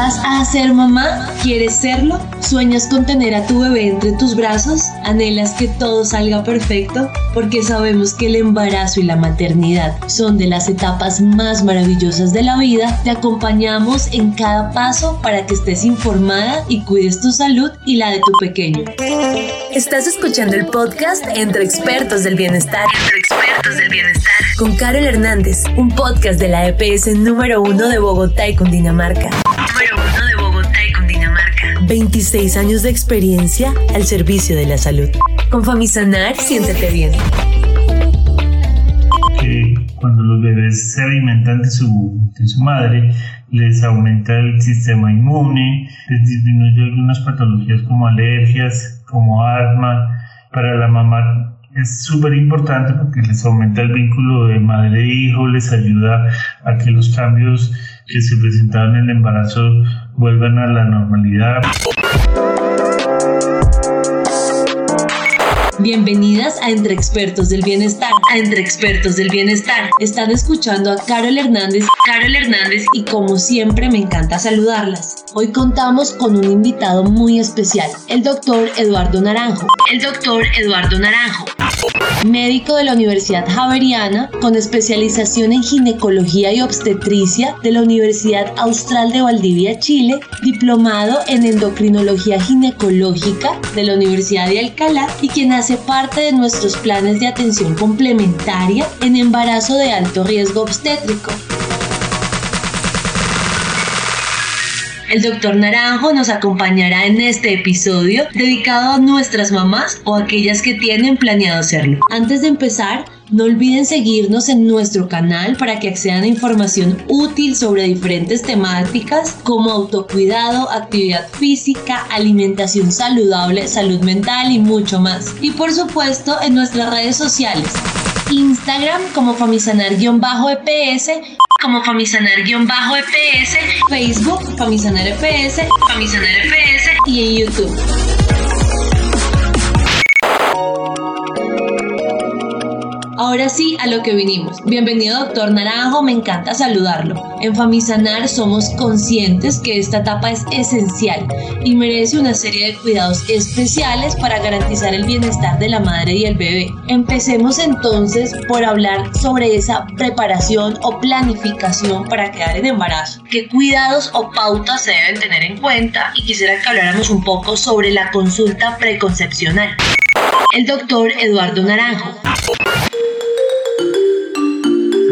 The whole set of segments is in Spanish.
¿Vas a ser mamá? ¿Quieres serlo? ¿Sueñas con tener a tu bebé entre tus brazos? ¿Anhelas que todo salga perfecto? Porque sabemos que el embarazo y la maternidad son de las etapas más maravillosas de la vida. Te acompañamos en cada paso para que estés informada y cuides tu salud y la de tu pequeño. Estás escuchando el podcast Entre Expertos del Bienestar. Entre Expertos del Bienestar. Con Carol Hernández, un podcast de la EPS número uno de Bogotá y Cundinamarca. 26 años de experiencia al servicio de la salud. Con Famisanar, siéntete bien. cuando los bebés se alimentan de su, de su madre, les aumenta el sistema inmune, les disminuye algunas patologías como alergias, como asma. Para la mamá es súper importante porque les aumenta el vínculo de madre-hijo, e les ayuda a que los cambios que se presentaban en el embarazo vuelvan a la normalidad. Bienvenidas a Entre Expertos del Bienestar. A Entre Expertos del Bienestar. Están escuchando a Carol Hernández. Carol Hernández y como siempre me encanta saludarlas. Hoy contamos con un invitado muy especial, el doctor Eduardo Naranjo. El doctor Eduardo Naranjo médico de la Universidad Javeriana con especialización en ginecología y obstetricia de la Universidad Austral de Valdivia, Chile, diplomado en endocrinología ginecológica de la Universidad de Alcalá y quien hace parte de nuestros planes de atención complementaria en embarazo de alto riesgo obstétrico. El doctor Naranjo nos acompañará en este episodio dedicado a nuestras mamás o aquellas que tienen planeado hacerlo. Antes de empezar, no olviden seguirnos en nuestro canal para que accedan a información útil sobre diferentes temáticas como autocuidado, actividad física, alimentación saludable, salud mental y mucho más. Y por supuesto en nuestras redes sociales. Instagram como famisanar-eps como Famisanar-EPS, Facebook Famisanar-EPS, Famisanar-EPS y en YouTube. Ahora sí, a lo que vinimos. Bienvenido, doctor Naranjo, me encanta saludarlo. En Famisanar somos conscientes que esta etapa es esencial y merece una serie de cuidados especiales para garantizar el bienestar de la madre y el bebé. Empecemos entonces por hablar sobre esa preparación o planificación para quedar en embarazo. ¿Qué cuidados o pautas se deben tener en cuenta? Y quisiera que habláramos un poco sobre la consulta preconcepcional. El doctor Eduardo Naranjo.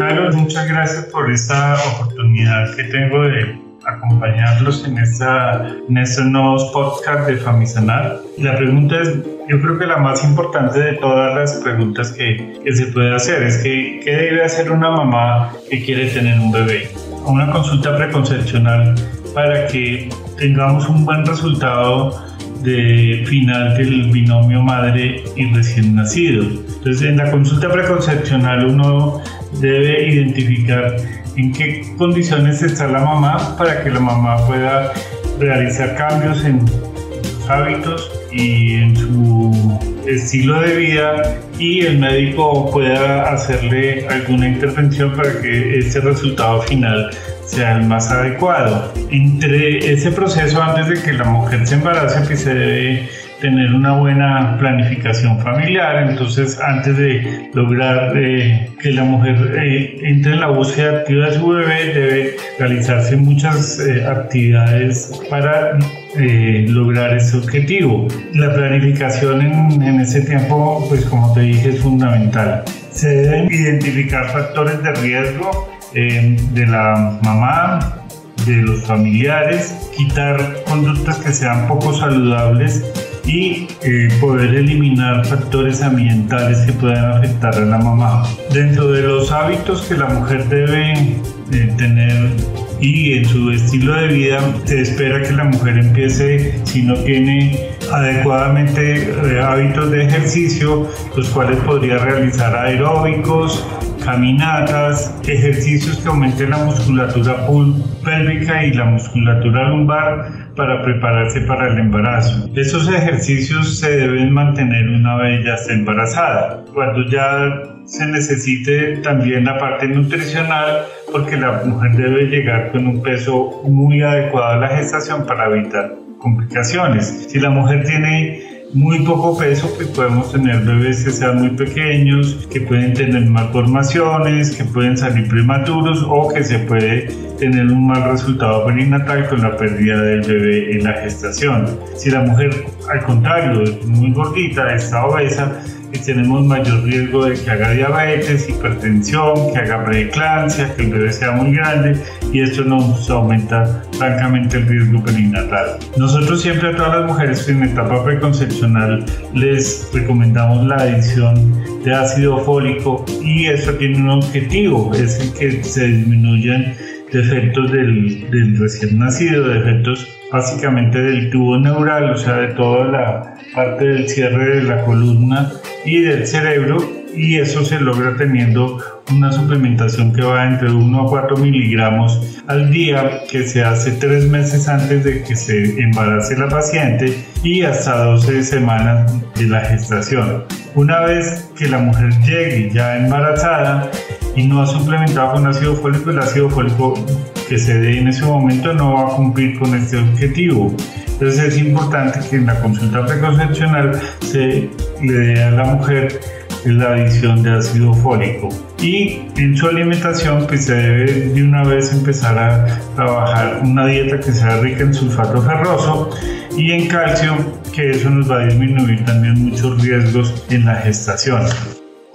Carlos, muchas gracias por esta oportunidad que tengo de acompañarlos en, esta, en estos nuevos podcasts de Famisanar. La pregunta es, yo creo que la más importante de todas las preguntas que, que se puede hacer es que, ¿qué debe hacer una mamá que quiere tener un bebé? Una consulta preconcepcional para que tengamos un buen resultado de final del binomio madre y recién nacido. Entonces, en la consulta preconcepcional uno debe identificar en qué condiciones está la mamá para que la mamá pueda realizar cambios en sus hábitos y en su estilo de vida y el médico pueda hacerle alguna intervención para que este resultado final sea el más adecuado. Entre ese proceso, antes de que la mujer se embarace, que se debe tener una buena planificación familiar. Entonces, antes de lograr eh, que la mujer eh, entre en la búsqueda activa de su bebé, debe realizarse muchas eh, actividades para lograr ese objetivo. La planificación en, en ese tiempo, pues como te dije, es fundamental. Se deben identificar factores de riesgo de la mamá, de los familiares, quitar conductas que sean poco saludables y eh, poder eliminar factores ambientales que puedan afectar a la mamá. Dentro de los hábitos que la mujer debe eh, tener y en su estilo de vida se espera que la mujer empiece, si no tiene adecuadamente eh, hábitos de ejercicio, los cuales podría realizar aeróbicos, caminatas, ejercicios que aumenten la musculatura pélvica y la musculatura lumbar para prepararse para el embarazo. Esos ejercicios se deben mantener una vez ya esté embarazada. Cuando ya se necesite también la parte nutricional porque la mujer debe llegar con un peso muy adecuado a la gestación para evitar complicaciones. Si la mujer tiene muy poco peso, pues podemos tener bebés que sean muy pequeños, que pueden tener malformaciones, que pueden salir prematuros o que se puede tener un mal resultado perinatal con la pérdida del bebé en la gestación. Si la mujer, al contrario, es muy gordita, está obesa, que tenemos mayor riesgo de que haga diabetes, hipertensión, que haga preeclampsia, que el bebé sea muy grande y esto nos aumenta francamente el riesgo perinatal. Nosotros siempre a todas las mujeres en etapa preconcepcional les recomendamos la adición de ácido fólico y esto tiene un objetivo, es el que se disminuyan defectos del, recién nacido, defectos básicamente del tubo neural, o sea, de toda la parte del cierre de la columna y del cerebro y eso se logra teniendo una suplementación que va entre 1 a 4 miligramos al día que se hace 3 meses antes de que se embarace la paciente y hasta 12 semanas de la gestación. Una vez que la mujer llegue ya embarazada y no ha suplementado con ácido fólico, el ácido fólico que se dé en ese momento no va a cumplir con este objetivo. Entonces es importante que en la consulta preconcepcional se le dé a la mujer la adición de ácido fólico y en su alimentación pues se debe de una vez empezar a trabajar una dieta que sea rica en sulfato ferroso y en calcio que eso nos va a disminuir también muchos riesgos en la gestación.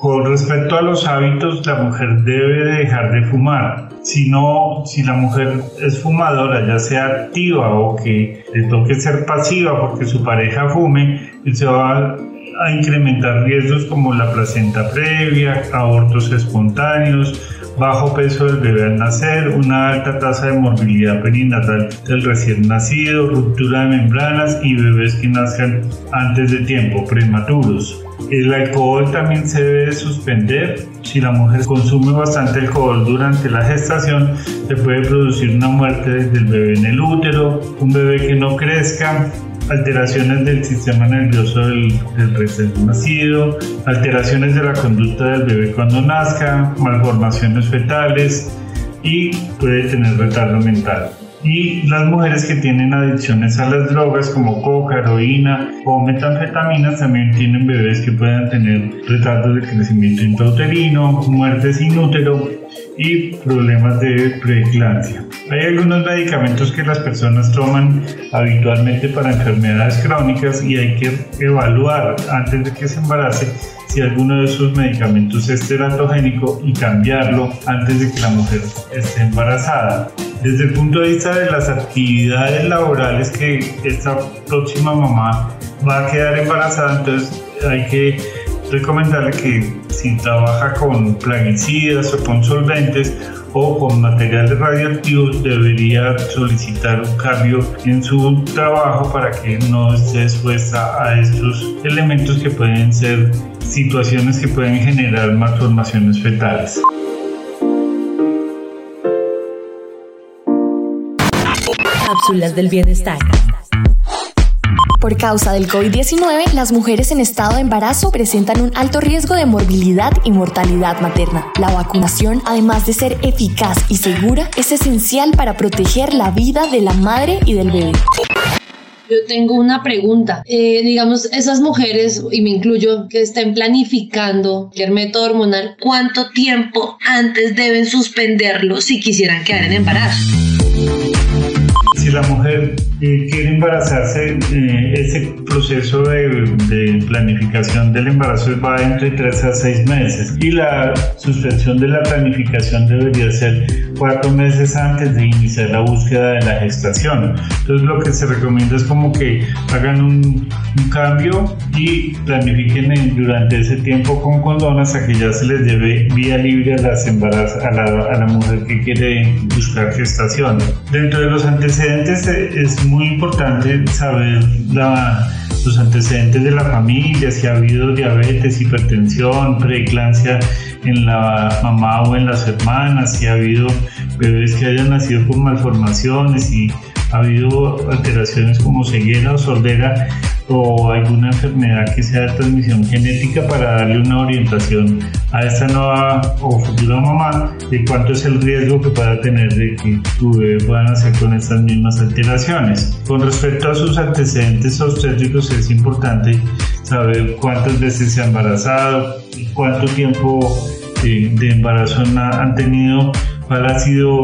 Con respecto a los hábitos, la mujer debe dejar de fumar. Si no, si la mujer es fumadora, ya sea activa o que le toque ser pasiva porque su pareja fume, se va a incrementar riesgos como la placenta previa, abortos espontáneos, bajo peso del bebé al nacer, una alta tasa de morbilidad perinatal del recién nacido, ruptura de membranas y bebés que nazcan antes de tiempo, prematuros. El alcohol también se debe suspender. Si la mujer consume bastante alcohol durante la gestación, se puede producir una muerte del bebé en el útero, un bebé que no crezca, alteraciones del sistema nervioso del, recién nacido, alteraciones de la conducta del bebé cuando nazca, malformaciones fetales y puede tener retardo mental. Y las mujeres que tienen adicciones a las drogas como coca, heroína o metanfetaminas también tienen bebés que puedan tener retardos de crecimiento intrauterino, muertes inútero y problemas de preeclampsia. Hay algunos medicamentos que las personas toman habitualmente para enfermedades crónicas y hay que evaluar antes de que se embarace si alguno de esos medicamentos es teratogénico y cambiarlo antes de que la mujer esté embarazada. Desde el punto de vista de las actividades laborales que esta próxima mamá va a quedar embarazada, entonces hay que recomendarle que si trabaja con plaguicidas o con solventes o con materiales radioactivos debería solicitar un cambio en su trabajo para que no esté expuesta a estos elementos que pueden ser situaciones que pueden generar malformaciones fetales. Cápsulas del bienestar. Por causa del COVID-19, las mujeres en estado de embarazo presentan un alto riesgo de morbilidad y mortalidad materna. La vacunación, además de ser eficaz y segura, es esencial para proteger la vida de la madre y del bebé. Yo tengo una pregunta. Eh, digamos, esas mujeres, y me incluyo, que estén planificando el método hormonal, ¿cuánto tiempo antes deben suspenderlo si quisieran quedar en embarazo? Si la mujer quiere embarazarse, eh, ese proceso de, planificación del embarazo va entre 3 a 6 meses y la suspensión de la planificación debería ser 4 meses antes de iniciar la búsqueda de la gestación. Entonces lo que se recomienda es como que hagan un, cambio y planifiquen durante ese tiempo con condón hasta que ya se les lleve vía libre a, las a, la, a la mujer que quiere buscar gestación. Dentro de los antecedentes eh, es muy importante saber los antecedentes de la familia, si ha habido diabetes, hipertensión, preeclampsia en la mamá o en las hermanas, si ha habido bebés que hayan nacido con malformaciones, y ha habido alteraciones como ceguera o sordera o alguna enfermedad que sea de transmisión genética para darle una orientación a esta nueva o futura mamá de cuánto es el riesgo que pueda tener de que tu bebé pueda nacer con estas mismas alteraciones. Con respecto a sus antecedentes obstétricos es importante saber cuántas veces se ha embarazado, cuánto tiempo de, de embarazo han tenido, cuál ha sido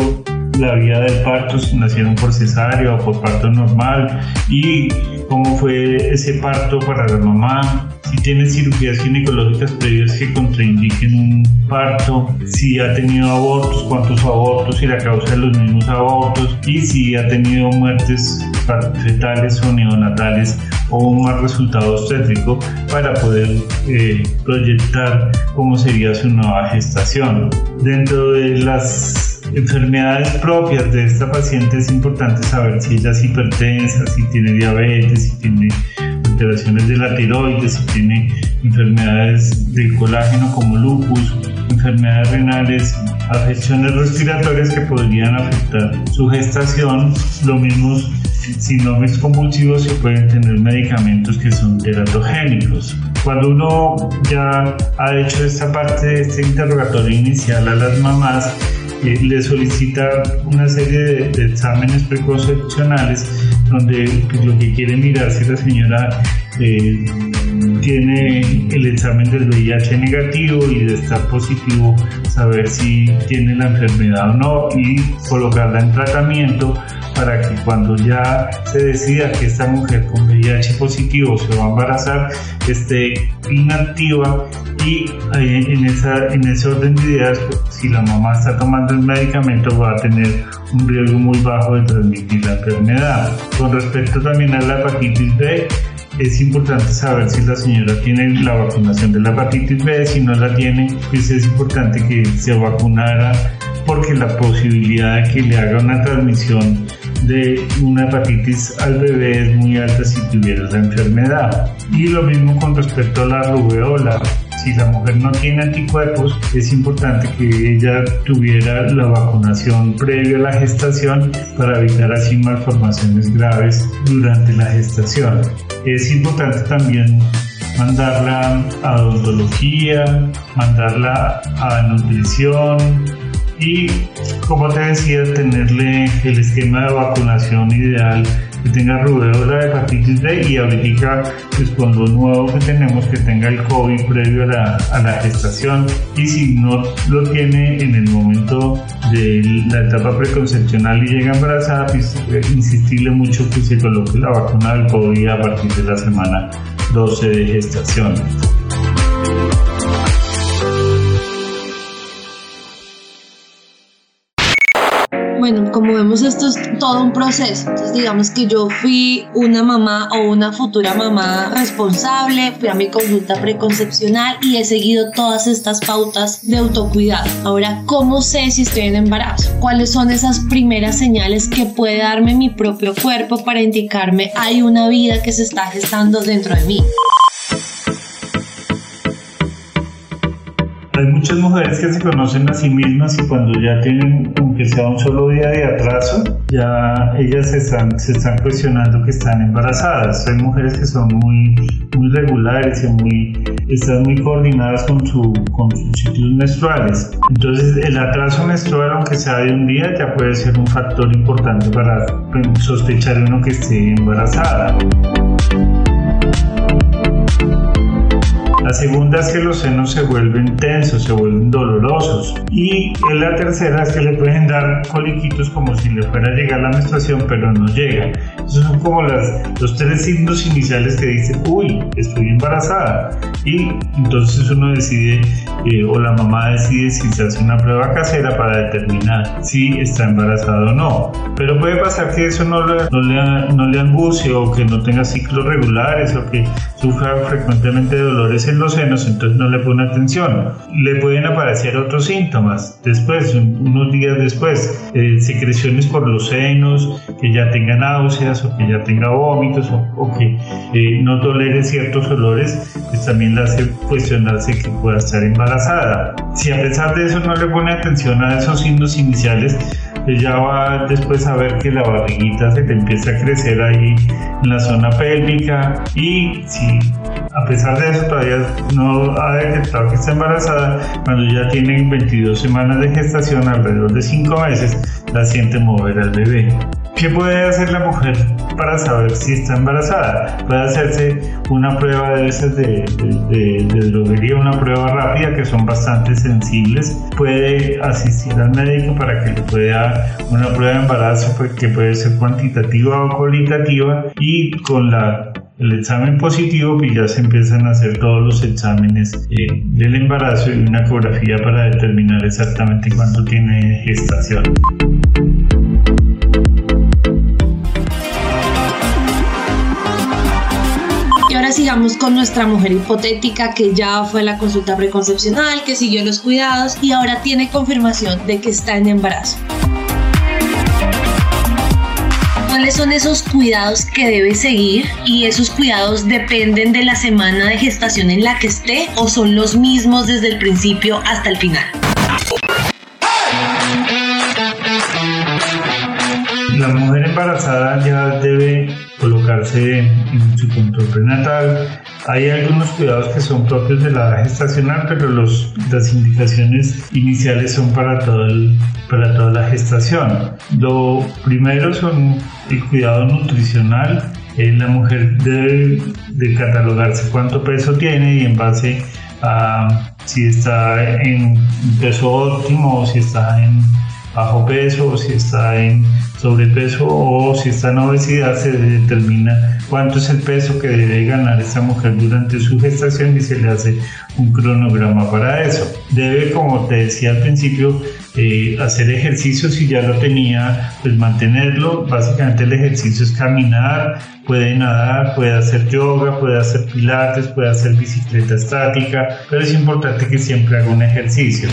la vía del parto, si nacieron por cesárea o por parto normal y cómo fue ese parto para la mamá, si tiene cirugías ginecológicas previas que contraindiquen un parto, si ha tenido abortos, cuántos abortos y la causa de los mismos abortos y si ha tenido muertes fetales o neonatales o un mal resultado obstétrico para poder eh, proyectar cómo sería su nueva gestación. Dentro de las enfermedades propias de esta paciente es importante saber si ella es hipertensa, si tiene diabetes, si tiene alteraciones de la tiroides, si tiene enfermedades del colágeno como lupus, enfermedades renales, afecciones respiratorias que podrían afectar su gestación, lo mismo síndromes convulsivos se pueden tener medicamentos que son teratogénicos. Cuando uno ya ha hecho esta parte de este interrogatorio inicial a las mamás, le solicita una serie de, exámenes preconcepcionales donde lo que quiere mirar si la señora eh, tiene el examen del VIH negativo y de estar positivo, saber si tiene la enfermedad o no y colocarla en tratamiento para que cuando ya se decida que esta mujer con VIH positivo se va a embarazar, esté inactiva y en ese orden de ideas, pues, si la mamá está tomando el medicamento va a tener un riesgo muy bajo de transmitir la enfermedad. Con respecto también a la hepatitis B, es importante saber si la señora tiene la vacunación de la hepatitis B, si no la tiene, pues es importante que se vacunara porque la posibilidad de que le haga una transmisión de una hepatitis al bebé es muy alta si tuviera la enfermedad. Y lo mismo con respecto a la rubeola. Si la mujer no tiene anticuerpos, es importante que ella tuviera la vacunación previa a la gestación para evitar así malformaciones graves durante la gestación. Es importante también mandarla a odontología, mandarla a nutrición, y como te decía tenerle el esquema de vacunación ideal que tenga rubeola, hepatitis B y ahorita pues con nuevo que tenemos que tenga el COVID previo a la, a la gestación y si no lo tiene en el momento de la etapa preconcepcional y llega embarazada pues eh, insistirle mucho que se coloque la vacuna del COVID a partir de la semana 12 de gestación. Como vemos esto es todo un proceso. Entonces digamos que yo fui una mamá o una futura mamá responsable, fui a mi consulta preconcepcional y he seguido todas estas pautas de autocuidado. Ahora, ¿cómo sé si estoy en embarazo? ¿Cuáles son esas primeras señales que puede darme mi propio cuerpo para indicarme hay una vida que se está gestando dentro de mí? Hay muchas mujeres que se conocen a sí mismas y cuando ya tienen, aunque sea un solo día de atraso, ya ellas se están, se están cuestionando que están embarazadas. Hay mujeres que son muy, muy regulares y muy, están muy coordinadas con, su, con sus ciclos menstruales. Entonces, el atraso menstrual, aunque sea de un día, ya puede ser un factor importante para sospechar uno que esté embarazada. Segunda es que los senos se vuelven tensos, se vuelven dolorosos. Y la tercera es que le pueden dar coliquitos como si le fuera a llegar la menstruación, pero no llega. Esos son como las, los tres signos iniciales que dicen, uy, estoy embarazada. Y entonces uno decide, eh, o la mamá decide si se hace una prueba casera para determinar si está embarazada o no. Pero puede pasar que eso no le, no angustie o que no tenga ciclos regulares o que sufra frecuentemente dolores en los senos, entonces no le pone atención. Le pueden aparecer otros síntomas después, unos días después, eh, secreciones por los senos, que ya tenga náuseas náuseas o que ya tenga vómitos o, que eh, no tolere ciertos olores, pues también le hace cuestionarse que pueda estar embarazada. Si a pesar de eso no le pone atención a esos signos iniciales, ella va después a ver que la barriguita se le empieza a crecer ahí en la zona pélvica y si a pesar de eso todavía no ha detectado que está embarazada, cuando ya tiene 22 semanas de gestación, alrededor de 5 meses, la siente mover al bebé. ¿Qué puede hacer la mujer para saber si está embarazada? Puede hacerse una prueba de esas de, droguería, una prueba rápida que son bastante sensibles. Puede asistir al médico para que le pueda una prueba de embarazo pues, que puede ser cuantitativa o cualitativa y con la el examen positivo, pues ya se empiezan a hacer todos los exámenes eh, del embarazo y una ecografía para determinar exactamente cuánto tiene gestación. Sigamos con nuestra mujer hipotética que ya fue a la consulta preconcepcional, que siguió los cuidados y ahora tiene confirmación de que está en embarazo. ¿Cuáles son esos cuidados que debe seguir? ¿Y esos cuidados dependen de la semana de gestación en la que esté o son los mismos desde el principio hasta el final? La mujer embarazada ya debe en su control prenatal. Hay algunos cuidados que son propios de la gestacional, pero los, las indicaciones iniciales son para, todo para toda la gestación. Lo primero son el cuidado nutricional. Eh, la mujer debe de catalogarse cuánto peso tiene y en base a si está en peso óptimo o si está en bajo peso o si está en sobrepeso o si está en obesidad se determina cuánto es el peso que debe ganar esta mujer durante su gestación y se le hace un cronograma para eso. Debe, como te decía al principio, eh, hacer ejercicio si ya lo tenía, pues mantenerlo. Básicamente el ejercicio es caminar, puede nadar, puede hacer yoga, puede hacer pilates, puede hacer bicicleta estática, pero es importante que siempre haga un ejercicio.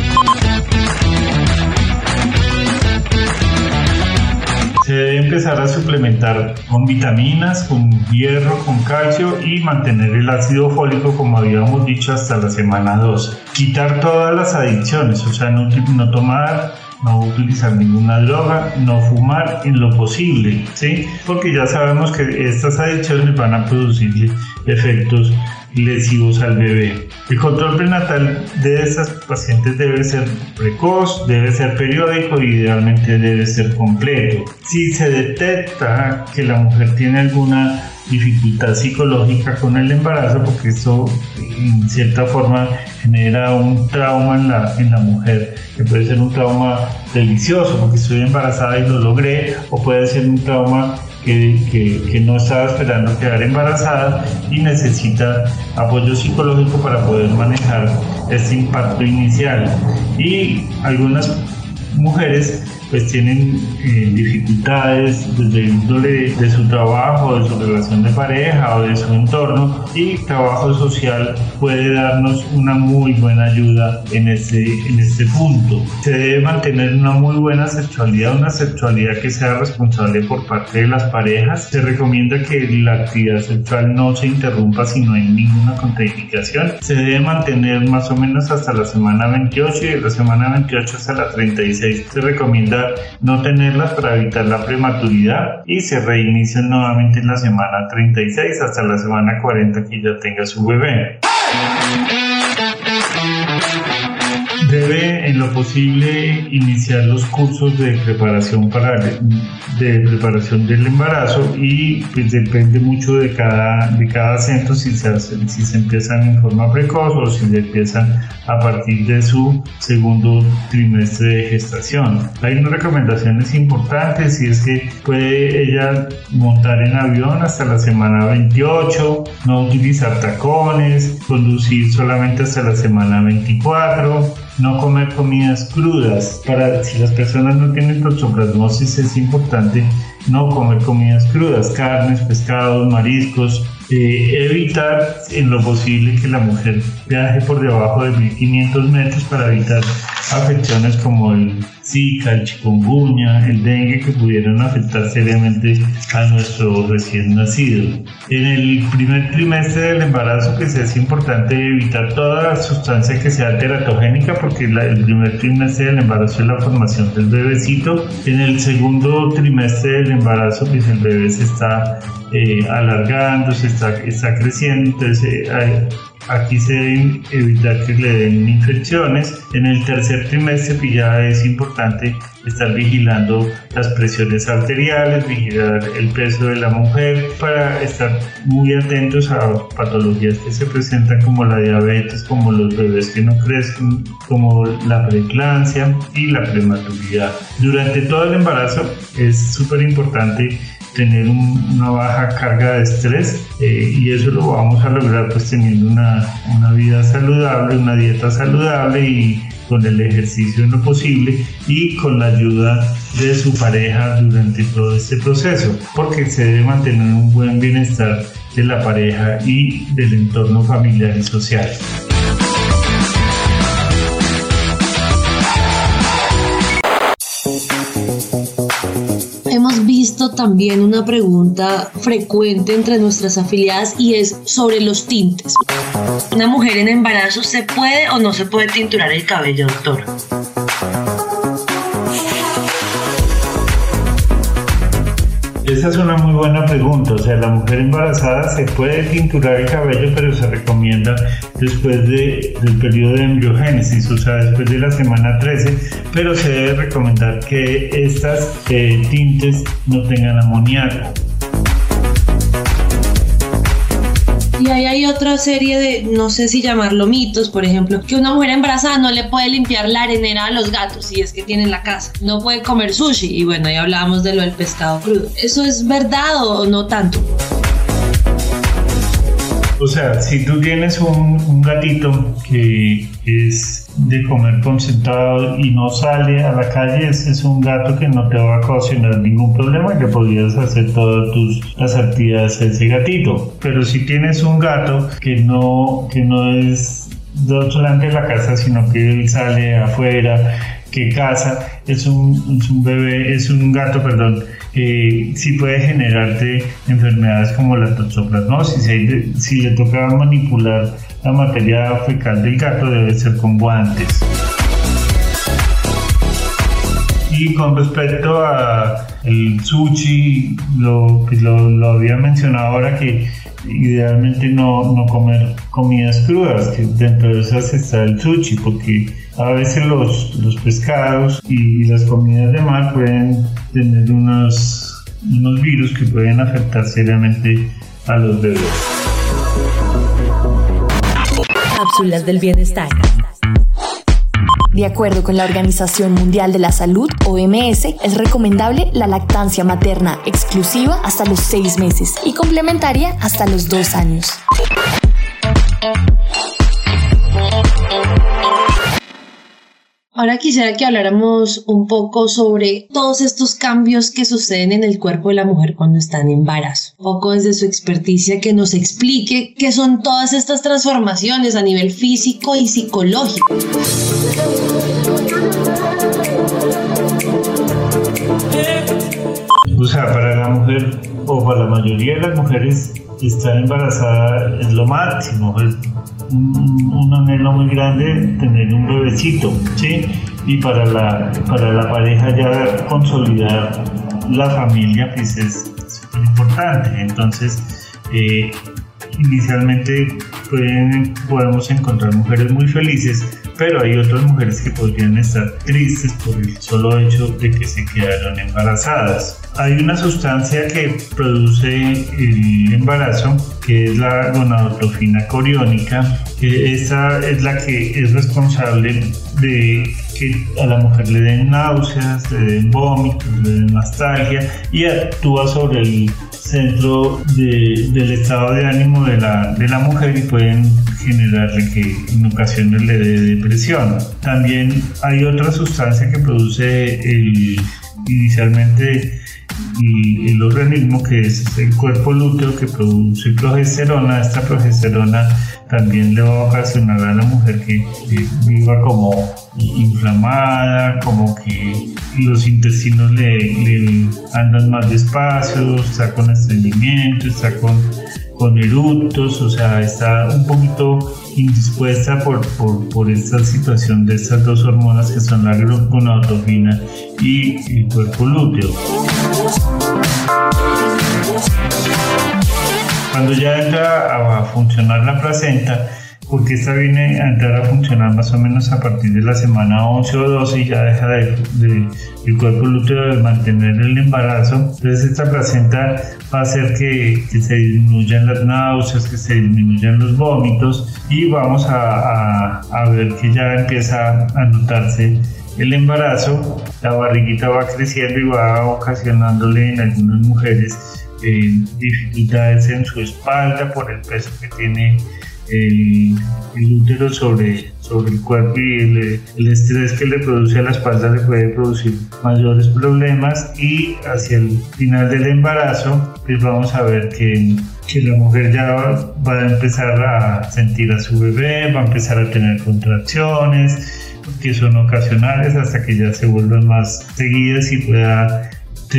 Se debe empezar a suplementar con vitaminas, con hierro, con calcio y mantener el ácido fólico como habíamos dicho hasta la semana 2. Quitar todas las adicciones, o sea, no, no tomar no utilizar ninguna droga, no fumar en lo posible, ¿sí? Porque ya sabemos que estas adicciones van a producir efectos lesivos al bebé. El control prenatal de estas pacientes debe ser precoz, debe ser periódico y idealmente debe ser completo. Si se detecta que la mujer tiene alguna dificultad psicológica con el embarazo, porque esto en cierta forma genera un trauma en la, en la mujer, que puede ser un trauma delicioso, porque estoy embarazada y lo logré, o puede ser un trauma que, no estaba esperando quedar embarazada y necesita apoyo psicológico para poder manejar este impacto inicial. Y algunas mujeres pues tienen eh, dificultades desde el índole de su trabajo, de su relación de pareja o de su entorno y trabajo social puede darnos una muy buena ayuda en este, en este punto. Se debe mantener una muy buena sexualidad, una sexualidad que sea responsable por parte de las parejas. Se recomienda que la actividad sexual no se interrumpa si no hay ninguna contraindicación. Se debe mantener más o menos hasta la semana 28 y de la semana 28 hasta la 36 se recomienda no tenerlas para evitar la prematuridad y se reinician nuevamente en la semana 36 hasta la semana 40 que ya tenga su bebé en lo posible iniciar los cursos de preparación para de preparación del embarazo y pues depende mucho de cada de cada centro si se si se empiezan en forma precoz o si se empiezan a partir de su segundo trimestre de gestación. Hay unas recomendaciones importantes y es que puede ella montar en avión hasta la semana 28, no utilizar tacones, conducir solamente hasta la semana 24 no comer comidas crudas. Para si las personas no tienen toxoplasmosis es importante no comer comidas crudas, carnes, pescados, mariscos, Eh, evitar en lo posible que la mujer viaje por debajo de 1500 metros para evitar afecciones como el Zika, el chikungunya, el dengue que pudieran afectar seriamente a nuestro recién nacido. En el primer trimestre del embarazo pues es importante evitar toda sustancia que sea teratogénica porque el primer trimestre del embarazo es la formación del bebecito. En el segundo trimestre del embarazo pues el bebé se está eh, alargando, se está, está creciendo, entonces eh, Aquí se debe evitar que le den infecciones. En el tercer trimestre pues ya es importante estar vigilando las presiones arteriales, vigilar el peso de la mujer para estar muy atentos a patologías que se presentan como la diabetes, como los bebés que no crecen, como la preeclampsia y la prematuridad. Durante todo el embarazo es súper importante tener una baja carga de estrés eh, y eso lo vamos a lograr pues teniendo una, una vida saludable, una dieta saludable y con el ejercicio en lo posible y con la ayuda de su pareja durante todo este proceso, porque se debe mantener un buen bienestar de la pareja y del entorno familiar y social. También una pregunta frecuente entre nuestras afiliadas y es sobre los tintes. ¿Una mujer en embarazo se puede o no se puede tinturar el cabello, doctor? Esa es una muy buena pregunta. O sea, la mujer embarazada se puede tinturar el cabello, pero se recomienda después de, del periodo de embriogénesis, o sea, después de la semana 13, pero se debe recomendar que estas eh, tintes no tengan amoníaco. Y ahí hay otra serie de, no sé si llamarlo mitos, por ejemplo, que una mujer embarazada no le puede limpiar la arenera a los gatos si es que tienen la casa. No puede comer sushi. Y bueno, ahí hablábamos de lo del pescado crudo. ¿Eso es verdad o no tanto? O sea, si tú tienes un, gatito que es de comer concentrado y no sale a la calle, ese es un gato que no te va a ocasionar ningún problema, que podrías hacer todas tus las actividades de ese gatito. Pero si tienes un gato que no, que no es delante de la casa, sino que él sale afuera, que caza, es un, es un bebé, es un gato, perdón, eh, sí puede generarte enfermedades como la toxoplasmosis. Si, le toca manipular la materia fecal del gato, debe ser con guantes. Y con respecto a el sushi, lo, pues lo había mencionado ahora que idealmente no, no, comer comidas crudas, que dentro de esas está el sushi, porque a veces los, los pescados y las comidas de mar pueden tener unos, unos virus que pueden afectar seriamente a los bebés. Cápsulas del bienestar. De acuerdo con la Organización Mundial de la Salud, OMS, es recomendable la lactancia materna exclusiva hasta los seis meses y complementaria hasta los dos años. Ahora quisiera que habláramos un poco sobre todos estos cambios que suceden en el cuerpo de la mujer cuando está en embarazo. Un poco desde su experticia que nos explique qué son todas estas transformaciones a nivel físico y psicológico. O sea, para la mujer o para la mayoría de las mujeres estar embarazada es lo máximo, un, anhelo muy grande tener un bebecito, ¿sí? Y para la, para la pareja ya consolidar la familia, pues es súper importante. Entonces, eh, inicialmente pueden, podemos encontrar mujeres muy felices, pero hay otras mujeres que podrían estar tristes por el solo hecho de que se quedaron embarazadas. Hay una sustancia que produce el embarazo, que es la gonadotropina coriónica, que esa es la que es responsable de que a la mujer le den náuseas, le den vómitos, le den nostalgia y actúa sobre el centro del estado de ánimo de la, de la mujer y pueden generarle que en ocasiones le dé depresión. También hay otra sustancia que produce inicialmente y el organismo que es el cuerpo lúteo que produce progesterona. Esta progesterona también le va a ocasionar a la mujer que, viva como inflamada, como que los intestinos le, andan más despacio, está con estreñimiento, está con, con eructos, o sea, está un poquito indispuesta por, por, esta situación de estas dos hormonas que son la gonadotropina y el cuerpo lúteo. Cuando ya entra a funcionar la placenta, porque esta viene a entrar a funcionar más o menos a partir de la semana 11 o 12 y ya deja de, el cuerpo lúteo de mantener el embarazo. Entonces esta placenta va a hacer que, se disminuyan las náuseas, que se disminuyan los vómitos y vamos a, a ver que ya empieza a notarse el embarazo, la barriguita va creciendo y va ocasionándole en algunas mujeres eh, dificultades en su espalda por el peso que tiene el, útero sobre, sobre el cuerpo y el, estrés que le produce a la espalda le puede producir mayores problemas. Y hacia el final del embarazo pues vamos a ver que, que la mujer ya va, a empezar a sentir a su bebé, va a empezar a tener contracciones que son ocasionales hasta que ya se vuelvan más seguidas y pueda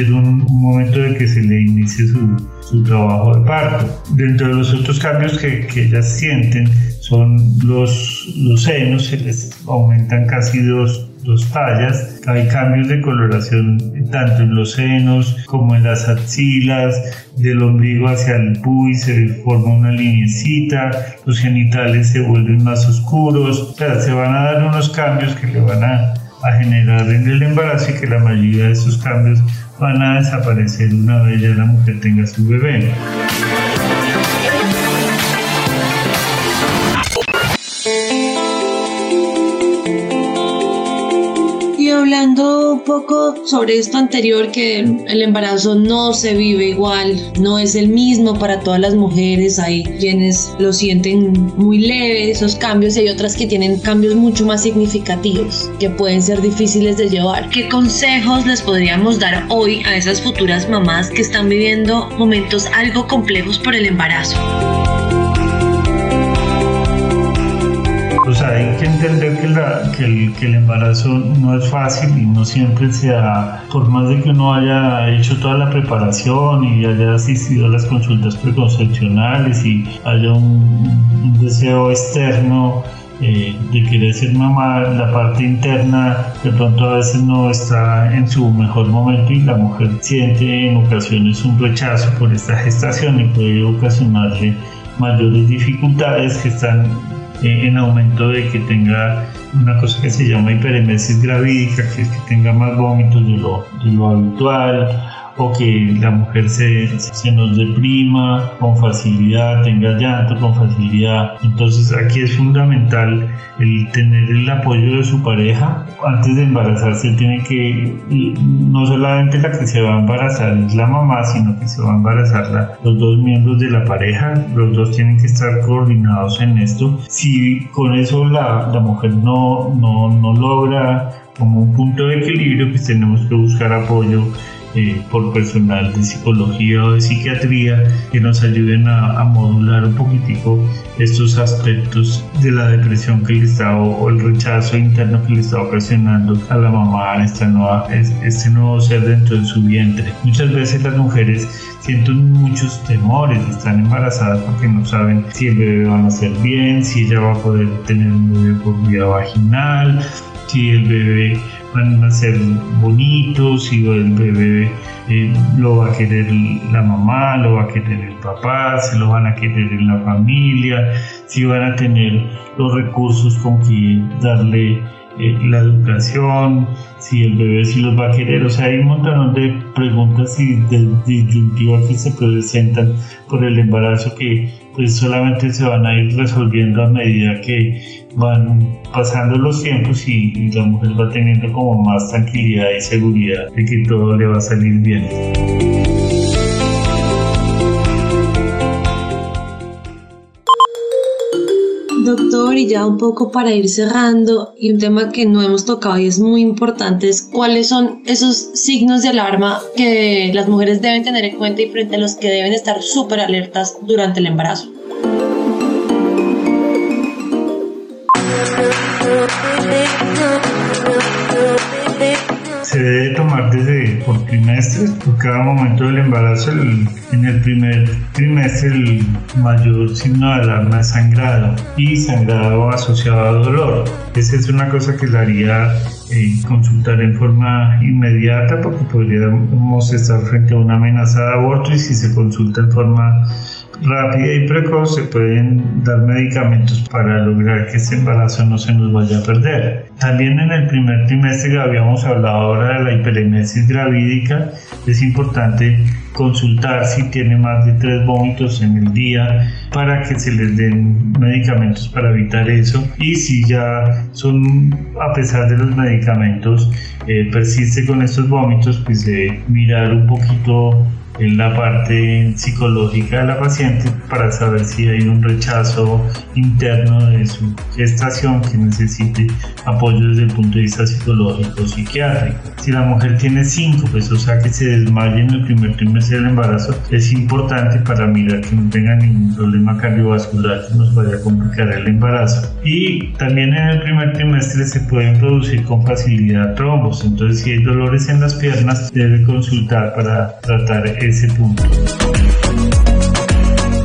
tener un, momento de que se le inicie su, su trabajo de parto. Dentro de los otros cambios que, que ellas sienten son los, los senos, se les aumentan casi dos, dos tallas. Hay cambios de coloración tanto en los senos como en las axilas, del ombligo hacia el pubis se forma una linecita, los genitales se vuelven más oscuros, o sea, se van a dar unos cambios que le van a, a generar en el embarazo y que la mayoría de esos cambios van a desaparecer una vez ya la mujer tenga su bebé. Poco sobre esto anterior, que el embarazo no se vive igual, no es el mismo para todas las mujeres. Hay quienes lo sienten muy leve, esos cambios, y hay otras que tienen cambios mucho más significativos, que pueden ser difíciles de llevar. ¿Qué consejos les podríamos dar hoy a esas futuras mamás que están viviendo momentos algo complejos por el embarazo? Pues hay que entender que, la, que, el, que, el, embarazo no es fácil y no siempre se da, por más de que uno haya hecho toda la preparación y haya asistido a las consultas preconcepcionales y haya un, deseo externo eh, de querer ser mamá, la parte interna de pronto a veces no está en su mejor momento y la mujer siente en ocasiones un rechazo por esta gestación y puede ocasionarle mayores dificultades que están eh, en aumento de que tenga una cosa que se llama hiperemesis gravídica, que es que tenga más vómitos de lo, de lo habitual, o que la mujer se, se, nos deprima con facilidad, tenga llanto con facilidad. Entonces aquí es fundamental el tener el apoyo de su pareja. Antes de embarazarse tiene que, no solamente la que se va a embarazar es la mamá, sino que se va a embarazar los dos miembros de la pareja. Los dos tienen que estar coordinados en esto. Si con eso la, la mujer no, no, no logra como un punto de equilibrio, pues tenemos que buscar apoyo eh, por personal de psicología o de psiquiatría que nos ayuden a, modular un poquitico estos aspectos de la depresión que le está o, el rechazo interno que le está ocasionando a la mamá esta nueva, este nuevo ser dentro de su vientre. Muchas veces las mujeres sienten muchos temores, están embarazadas porque no saben si el bebé va a nacer bien, si ella va a poder tener un bebé por vía vaginal, si el bebé van a ser bonitos, si el bebé eh, lo va a querer la mamá, lo va a querer el papá, se lo van a querer en la familia, si van a tener los recursos con que darle eh, la educación, si el bebé sí los va a querer, o sea, hay un montón de preguntas y disyuntivas que se presentan por el embarazo que pues solamente se van a ir resolviendo a medida que van pasando los tiempos y, la mujer va teniendo como más tranquilidad y seguridad de que todo le va a salir bien. Ya un poco para ir cerrando, y un tema que no hemos tocado y es muy importante, es cuáles son esos signos de alarma que las mujeres deben tener en cuenta y frente a los que deben estar súper alertas durante el embarazo. Se debe tomar desde por trimestres, por cada momento del embarazo. en el primer trimestre el mayor signo de alarma es sangrado y sangrado asociado a dolor. Esa es una cosa que le haría eh, consultar en forma inmediata porque podríamos estar frente a una amenaza de aborto y si se consulta en forma rápida y precoz se pueden dar medicamentos para lograr que ese embarazo no se nos vaya a perder. También en el primer trimestre habíamos hablado ahora de la hiperemesis gravídica, es importante consultar si tiene más de tres vómitos en el día para que se les den medicamentos para evitar eso y si ya son a pesar de los medicamentos eh, persiste con estos vómitos pues eh, mirar un poquito en la parte psicológica de la paciente para saber si hay un rechazo interno de su gestación que necesite apoyo desde el punto de vista psicológico o psiquiátrico. Si la mujer tiene cinco, pues o sea que se desmaye en el primer trimestre del embarazo, es importante para mirar que no tenga ningún problema cardiovascular que nos vaya a complicar el embarazo. Y también en el primer trimestre se pueden producir con facilidad trombos, entonces si hay dolores en las piernas debe consultar para tratar ese punto.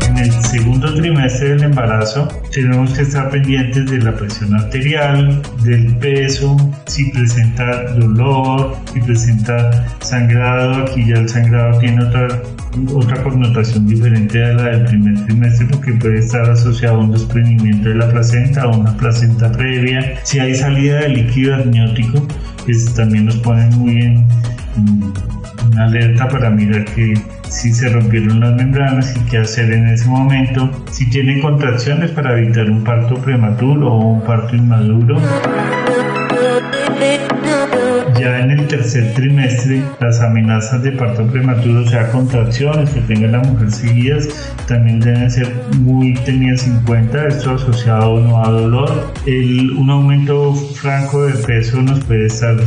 En el segundo trimestre del embarazo tenemos que estar pendientes de la presión arterial, del peso, si presenta dolor, si presenta sangrado, aquí ya el sangrado tiene otra otra connotación diferente a la del primer trimestre porque puede estar asociado a un desprendimiento de la placenta o una placenta previa. Si hay salida de líquido amniótico, pues también nos ponen muy en, en alerta para mirar que si se rompieron las membranas y qué hacer en ese momento. Si tiene contracciones para evitar un parto prematuro o un parto inmaduro. Tercer trimestre, las amenazas de parto prematuro, o sea, contracciones que tenga la mujer seguidas, también deben ser muy tenidas en cuenta, esto asociado no a dolor. El, un aumento franco de peso nos puede estar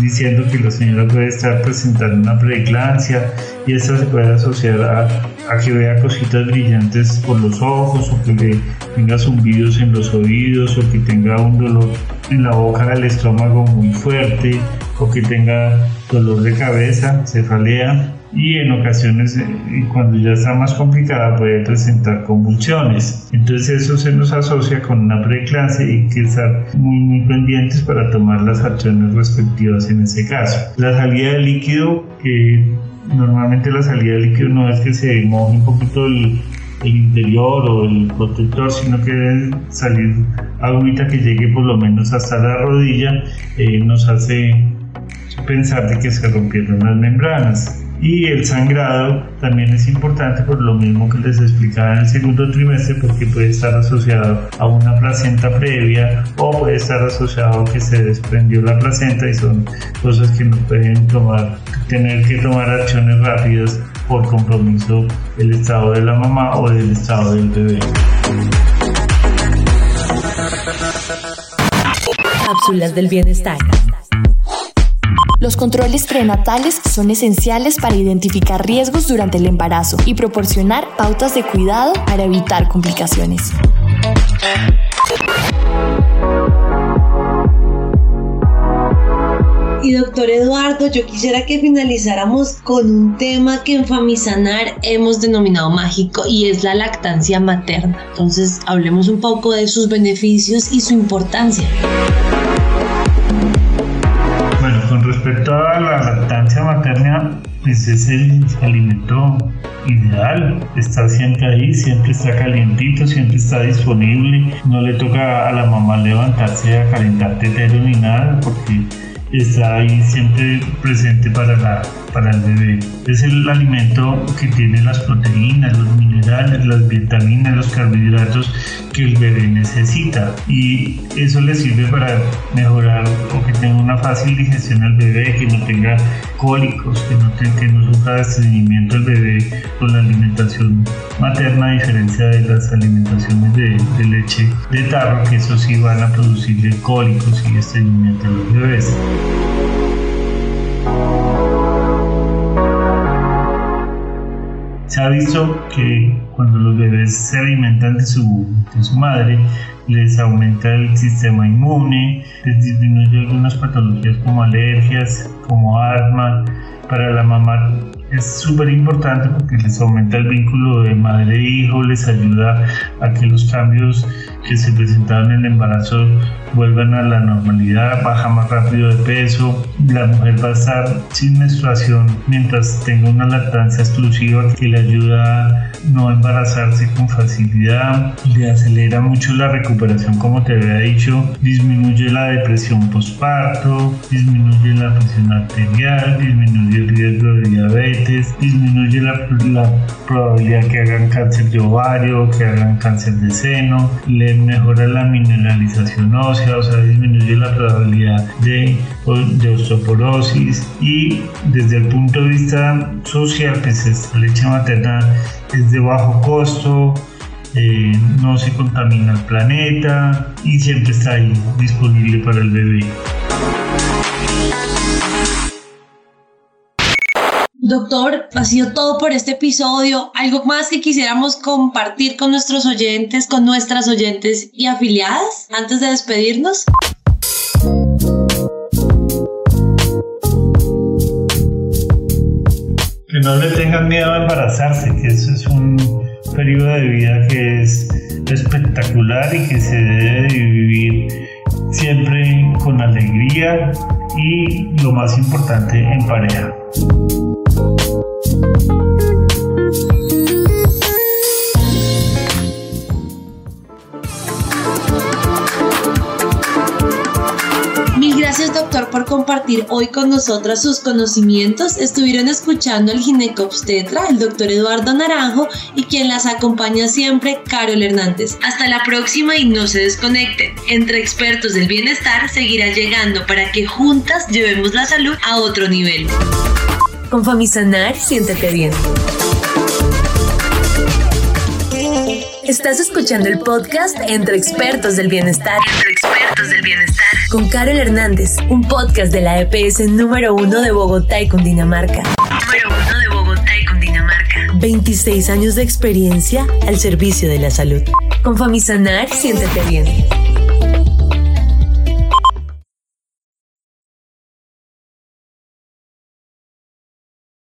diciendo que la señora puede estar presentando una preeclampsia y esta se puede asociar a, que vea cositas brillantes por los ojos o que le tenga zumbidos en los oídos o que tenga un dolor en la boca del estómago muy fuerte o que tenga dolor de cabeza, cefalea y en ocasiones eh, cuando ya está más complicada puede presentar convulsiones. Entonces eso se nos asocia con una preeclampsia y hay que estar muy, muy pendientes para tomar las acciones respectivas en ese caso. La salida de líquido, que normalmente la salida de líquido no es que se moje un poquito el, interior o el protector, sino que debe salir agüita que llegue por lo menos hasta la rodilla, eh, nos hace pensar de que se rompieron las membranas. Y el sangrado también es importante por lo mismo que les explicaba en el segundo trimestre porque puede estar asociado a una placenta previa o puede estar asociado a que se desprendió la placenta y son cosas que nos pueden tomar, tener que tomar acciones rápidas por compromiso del estado de la mamá o del estado del bebé. Cápsulas del bienestar. Los controles prenatales son esenciales para identificar riesgos durante el embarazo y proporcionar pautas de cuidado para evitar complicaciones. Y doctor Eduardo, yo quisiera que finalizáramos con un tema que en Famisanar hemos denominado mágico y es la lactancia materna. Entonces, hablemos un poco de sus beneficios y su importancia pues es el alimento ideal, está siempre ahí, siempre está calientito, siempre está disponible, no le toca a la mamá levantarse a calentar tetero ni nada, porque está ahí siempre presente para la, para el bebé. Es el alimento que tiene las proteínas, los minerales, las vitaminas, los carbohidratos que el bebé necesita y eso le sirve para mejorar o que tenga una fácil digestión al bebé, que no tenga cólicos, que no, tenga, que no estreñimiento el bebé con la alimentación materna a diferencia de las alimentaciones de, de leche de tarro que eso sí van a producirle cólicos y estreñimiento a los bebés. Se ha visto que cuando los bebés se alimentan de su, de su madre, les aumenta el sistema inmune, les disminuye algunas patologías como alergias, como asma. Para la mamá es súper importante porque les aumenta el vínculo de madre-hijo, e les ayuda a que los cambios que se presentaron en el embarazo vuelvan a la normalidad, baja más rápido de peso, la mujer va a estar sin menstruación mientras tenga una lactancia exclusiva que le ayuda a no embarazarse con facilidad, le acelera mucho la recuperación como te había dicho, disminuye la depresión postparto, disminuye la presión arterial, disminuye el riesgo de diabetes, disminuye la, la probabilidad que hagan cáncer de ovario, que hagan cáncer de seno, le mejora la mineralización ósea, o sea, disminuye la probabilidad de, de osteoporosis y desde el punto de vista social, pues leche materna es de bajo costo, eh, no se contamina el planeta y siempre está ahí disponible para el bebé. Doctor, ha sido todo por este episodio. ¿Algo más que quisiéramos compartir con nuestros oyentes, con nuestras oyentes y afiliadas antes de despedirnos? Que no le tengan miedo a embarazarse, que eso es un periodo de vida que es espectacular y que se debe vivir siempre con alegría y lo más importante en pareja. Gracias doctor por compartir hoy con nosotras sus conocimientos. Estuvieron escuchando al ginecobstetra, el doctor Eduardo Naranjo, y quien las acompaña siempre, Carol Hernández. Hasta la próxima y no se desconecten. Entre expertos del bienestar seguirá llegando para que juntas llevemos la salud a otro nivel. Con Famisanar, siéntete bien. Estás escuchando el podcast Entre Expertos del Bienestar. Entre Expertos del Bienestar. Con Carol Hernández, un podcast de la EPS número uno de Bogotá y Cundinamarca. Número uno de Bogotá y Cundinamarca. 26 años de experiencia al servicio de la salud. Con Famisanar, siéntete bien.